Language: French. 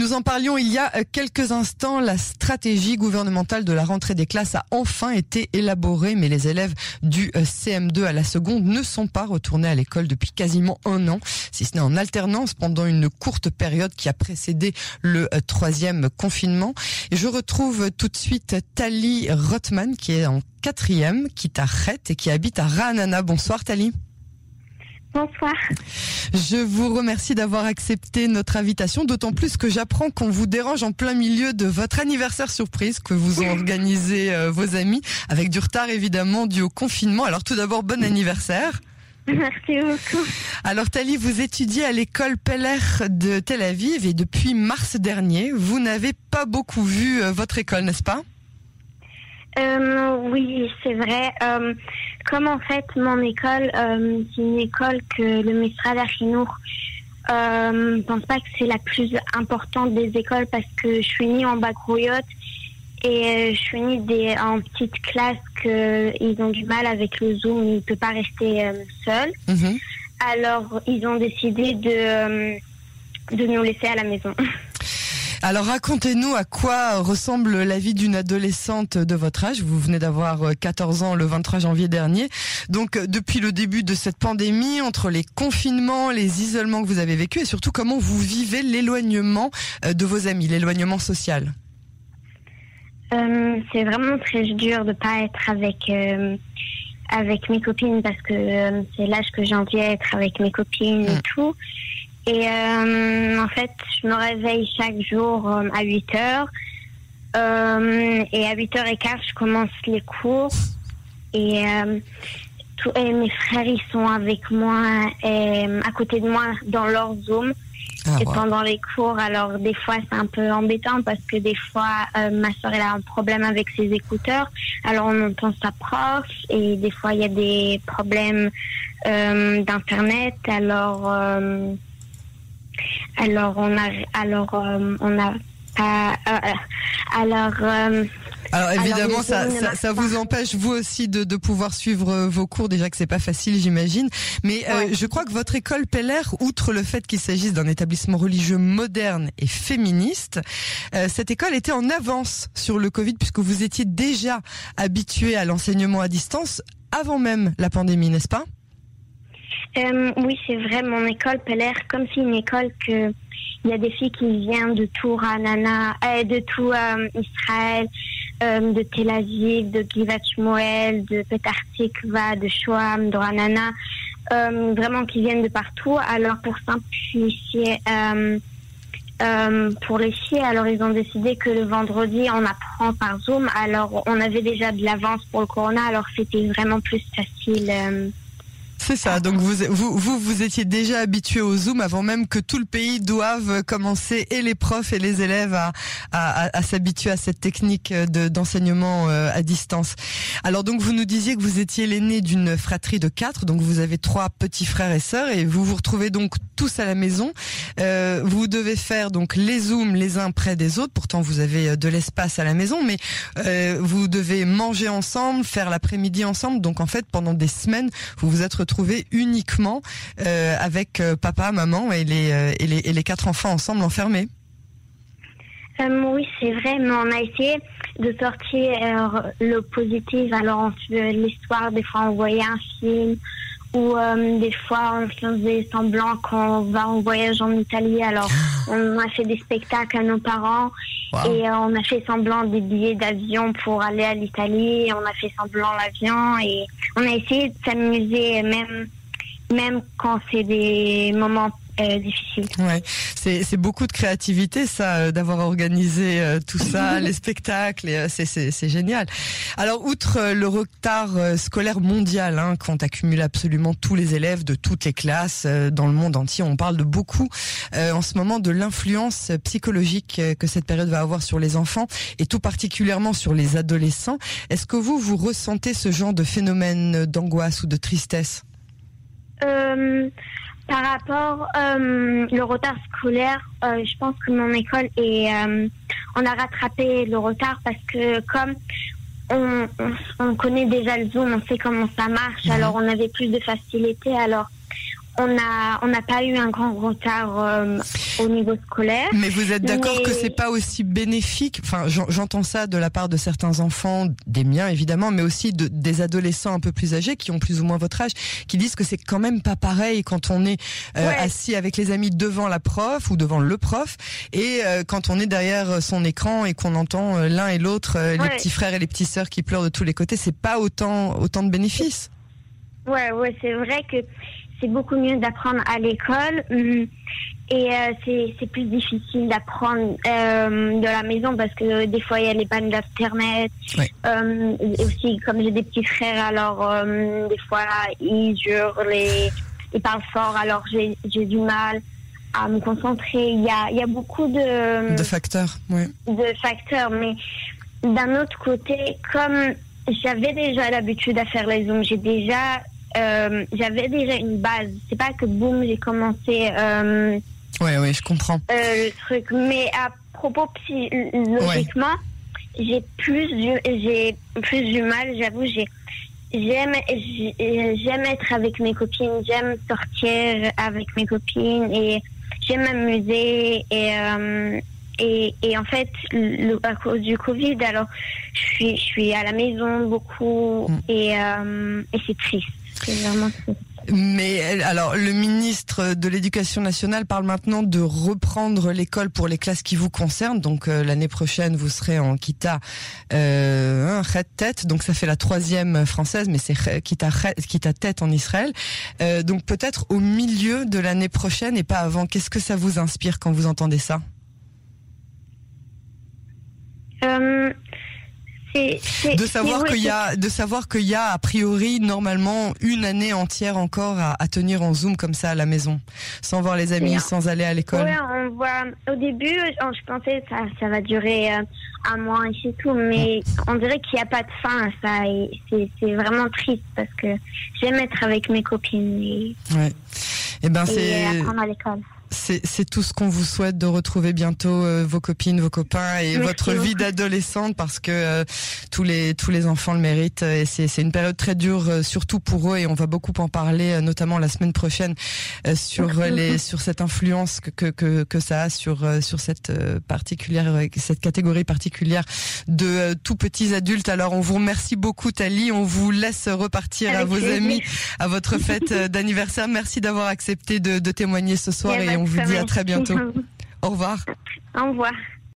Nous en parlions il y a euh, quelques instants. La stratégie gouvernementale de la rentrée des classes a enfin été élaborée, mais les élèves du euh, CM2 à la seconde ne sont pas retournés à l'école depuis quasiment un an, si ce n'est en alternance pendant une courte période qui a précédé le euh, troisième confinement. Et je retrouve tout de suite Tali Rothman qui est en quatrième, qui t'arrête et qui habite à Ranana. Bonsoir Tali. Bonsoir. Je vous remercie d'avoir accepté notre invitation, d'autant plus que j'apprends qu'on vous dérange en plein milieu de votre anniversaire surprise que vous ont organisé euh, vos amis, avec du retard évidemment dû au confinement. Alors tout d'abord, bon anniversaire. Merci beaucoup. Alors Tali, vous étudiez à l'école Peller de Tel Aviv et depuis mars dernier, vous n'avez pas beaucoup vu euh, votre école, n'est-ce pas? Euh, oui, c'est vrai. Euh, comme en fait, mon école, euh, c'est une école que le Misra d'Achinour euh, ne pense pas que c'est la plus importante des écoles parce que je suis née en Bagroyote et euh, je suis née des, en petite classe qu'ils ont du mal avec le Zoom, ils ne peuvent pas rester seuls. Mhm. Alors, ils ont décidé de, de nous laisser à la maison. Alors racontez-nous à quoi ressemble la vie d'une adolescente de votre âge. Vous venez d'avoir euh, 14 ans le 23 janvier dernier. Donc euh, depuis le début de cette pandémie, entre les confinements, les isolements que vous avez vécus et surtout comment vous vivez l'éloignement euh, de vos amis, l'éloignement social? Euh, c'est vraiment très dur de pas être avec euh, avec mes copines parce que euh, c'est l'âge que j'ai envie d'être avec mes copines et Mm. tout. Et euh, en fait, je me réveille chaque jour euh, à 8 heures. Euh, et à 8h15, je commence les cours. Et, euh, tout- et mes frères, ils sont avec moi, et, à côté de moi, dans leur Zoom Ah, et pendant les cours. Alors des fois c'est un peu embêtant parce que des fois euh, ma soeur elle a un problème avec ses écouteurs. Alors on entend sa prof et des fois il y a des problèmes d'internet. Alors alors on a alors euh, on a pas euh, alors euh, Alors évidemment, ça, ça, vous empêche vous aussi de, de pouvoir suivre euh, vos cours. Déjà que c'est pas facile, j'imagine. Mais euh, Ouais. je crois que votre école Peller, outre le fait qu'il s'agisse d'un établissement religieux moderne et féministe, euh, cette école était en avance sur le Covid puisque vous étiez déjà habitué à l'enseignement à distance avant même la pandémie, n'est-ce pas? Euh, oui, c'est vrai, mon école Peller, comme c'est une école que il y a des filles qui viennent de tout Ranana, euh, de tout euh, Israël, euh, de Tel Aviv, de Givat Shmuel, de Petar Tikva, de Shoam, de Ranana, vraiment qui viennent de partout. Alors pour simplifier pour les filles, alors ils ont décidé que le vendredi on apprend par Zoom. Alors on avait déjà de l'avance pour le Corona, alors c'était vraiment plus facile. C'est ça. Donc vous, vous, vous, vous étiez déjà habitué au Zoom avant même que tout le pays doive commencer et les profs et les élèves à, à, à- s'habituer à cette technique de, d'enseignement euh, à distance. Alors donc vous nous disiez que vous étiez l'aîné d'une fratrie de quatre, donc vous avez trois petits frères et sœurs et vous vous retrouvez donc tous à la maison. Euh, vous devez faire donc les zooms les uns près des autres. Pourtant vous avez euh, de l'espace à la maison, mais euh, vous devez manger ensemble, faire l'après-midi ensemble. Donc en fait pendant des semaines vous vous êtes retrouvés uniquement euh, avec euh, papa, maman et les, euh, et les et les quatre enfants ensemble enfermés. Oui, c'est vrai, mais on a essayé de sortir le positif. Alors, l'histoire, des fois, on voyait un film, ou euh, des fois, on faisait semblant qu'on va en voyage en Italie. Alors, on a fait des spectacles à nos parents, Wow. et euh, on a fait semblant des billets d'avion pour aller à l'Italie. On a fait semblant l'avion, et on a essayé de s'amuser, même, même quand c'est des moments euh, difficiles. Ouais, c'est c'est beaucoup de créativité ça, euh, d'avoir organisé euh, tout ça, les spectacles, euh, c'est génial. Alors outre le retard scolaire mondial hein, qu'ont accumulé absolument tous les élèves de toutes les classes dans le monde entier, on parle de beaucoup en ce moment de l'influence psychologique que cette période va avoir sur les enfants et tout particulièrement sur les adolescents. Est-ce que vous vous ressentez ce genre de phénomène d'angoisse ou de tristesse? Par rapport euh, le retard scolaire, euh, je pense que mon école est, euh, on a rattrapé le retard parce que comme on, on, on connaît déjà le Zoom, on sait comment ça marche, Mhm. alors on avait plus de facilité. Alors on a on n'a pas eu un grand retard euh, au niveau scolaire. Mais vous êtes d'accord que c'est pas aussi bénéfique? Enfin, j'entends ça de la part de certains enfants, des miens évidemment, mais aussi de, des adolescents un peu plus âgés qui ont plus ou moins votre âge, qui disent que c'est quand même pas pareil quand on est euh, assis avec les amis devant la prof ou devant le prof et euh, quand on est derrière son écran et qu'on entend l'un et l'autre, les petits frères et les petites sœurs qui pleurent de tous les côtés, c'est pas autant autant de bénéfices. Ouais, ouais, c'est vrai que c'est beaucoup mieux d'apprendre à l'école hum, et euh, c'est plus difficile d'apprendre euh, de la maison parce que des fois il y a les pannes d'internet. Euh, aussi comme j'ai des petits frères alors hum, des fois ils hurlent, ils parlent fort alors j'ai du mal à me concentrer. Il y a, il y a beaucoup de de facteurs, oui. De facteurs, mais d'un autre côté, comme j'avais déjà l'habitude à faire les zooms, j'ai déjà euh, j'avais déjà une base. C'est pas que boum, j'ai commencé. Euh, ouais, ouais, je comprends. Euh, le truc, mais à propos psychologiquement, j'ai plus, j'ai plus du mal. J'avoue, j'ai j'aime j'aime être avec mes copines, j'aime sortir avec mes copines et j'aime m'amuser et euh, et, et, en fait, le, à cause du Covid, alors je suis, je suis à la maison beaucoup mm. et, euh, et c'est triste. Mais alors, le ministre de l'Éducation nationale parle maintenant de reprendre l'école pour les classes qui vous concernent. Donc euh, l'année prochaine, vous serez en Kita euh, tête. Donc ça fait la troisième française, mais c'est Kita Kita tête en Israël. Euh, donc peut-être au milieu de l'année prochaine et pas avant. Qu'est-ce que ça vous inspire quand vous entendez ça? Euh, de savoir qu'il y a, de savoir qu'il y a a priori normalement une année entière encore à, tenir en zoom comme ça à la maison, sans voir les amis, sans aller à l'école. Oui, on voit. Au début, je pensais ça, ça va durer euh, un mois et c'est tout, mais on dirait qu'il n'y a pas de fin. Ça, c'est vraiment triste parce que j'aime être avec mes copines. Et, ouais. Eh ben, et c'est. Apprendre à l'école c'est tout ce qu'on vous souhaite de retrouver bientôt euh, vos copines, vos copains et votre vie d'adolescente parce que euh, tous les tous les enfants le méritent et c'est une période très dure euh, surtout pour eux et on va beaucoup en parler notamment la semaine prochaine sur les sur cette influence que, que que, ça a sur sur cette particulière cette catégorie particulière de tout petits adultes. Alors on vous remercie beaucoup Tali, on vous laisse repartir à vos amis à votre fête d'anniversaire. Merci d'avoir accepté de, de témoigner ce soir et on vous dit à très bientôt. Au revoir. Au revoir.